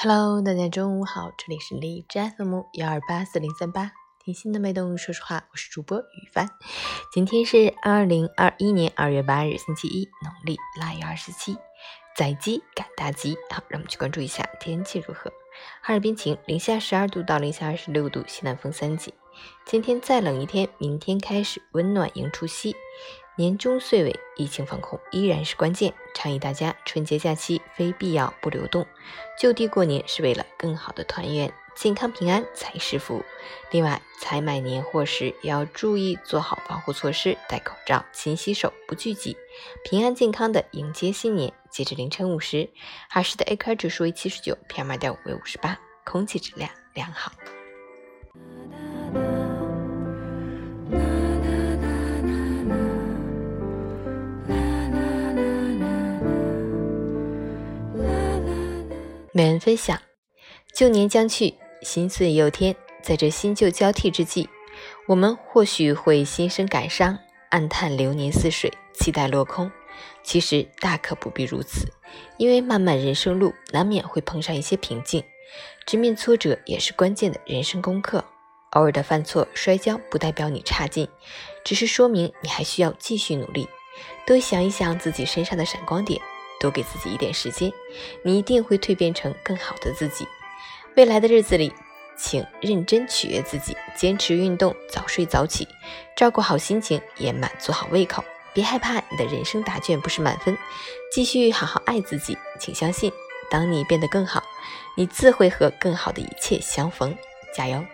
Hello，大家中午好，这里是荔枝 FM 幺二八四零三八，听心的脉动，说实话，我是主播雨帆。今天是二零二一年二月八日，星期一，农历腊月二十七，宰鸡赶大集。好，让我们去关注一下天气如何。哈尔滨晴，零下十二度到零下二十六度，西南风三级。今天再冷一天，明天开始温暖迎除夕。年终岁尾，疫情防控依然是关键。倡议大家春节假期非必要不流动，就地过年是为了更好的团圆，健康平安才是福。另外，采买年货时也要注意做好防护措施，戴口罩、勤洗手、不聚集，平安健康的迎接新年。截至凌晨五时，哈市的 AQI 指数为七十九，PM 二点五为五十八，空气质量良好。每人分享，旧年将去，新岁又添。在这新旧交替之际，我们或许会心生感伤，暗叹流年似水，期待落空。其实大可不必如此，因为漫漫人生路，难免会碰上一些瓶颈，直面挫折也是关键的人生功课。偶尔的犯错、摔跤，不代表你差劲，只是说明你还需要继续努力。多想一想自己身上的闪光点。多给自己一点时间，你一定会蜕变成更好的自己。未来的日子里，请认真取悦自己，坚持运动，早睡早起，照顾好心情，也满足好胃口。别害怕你的人生答卷不是满分，继续好好爱自己。请相信，当你变得更好，你自会和更好的一切相逢。加油！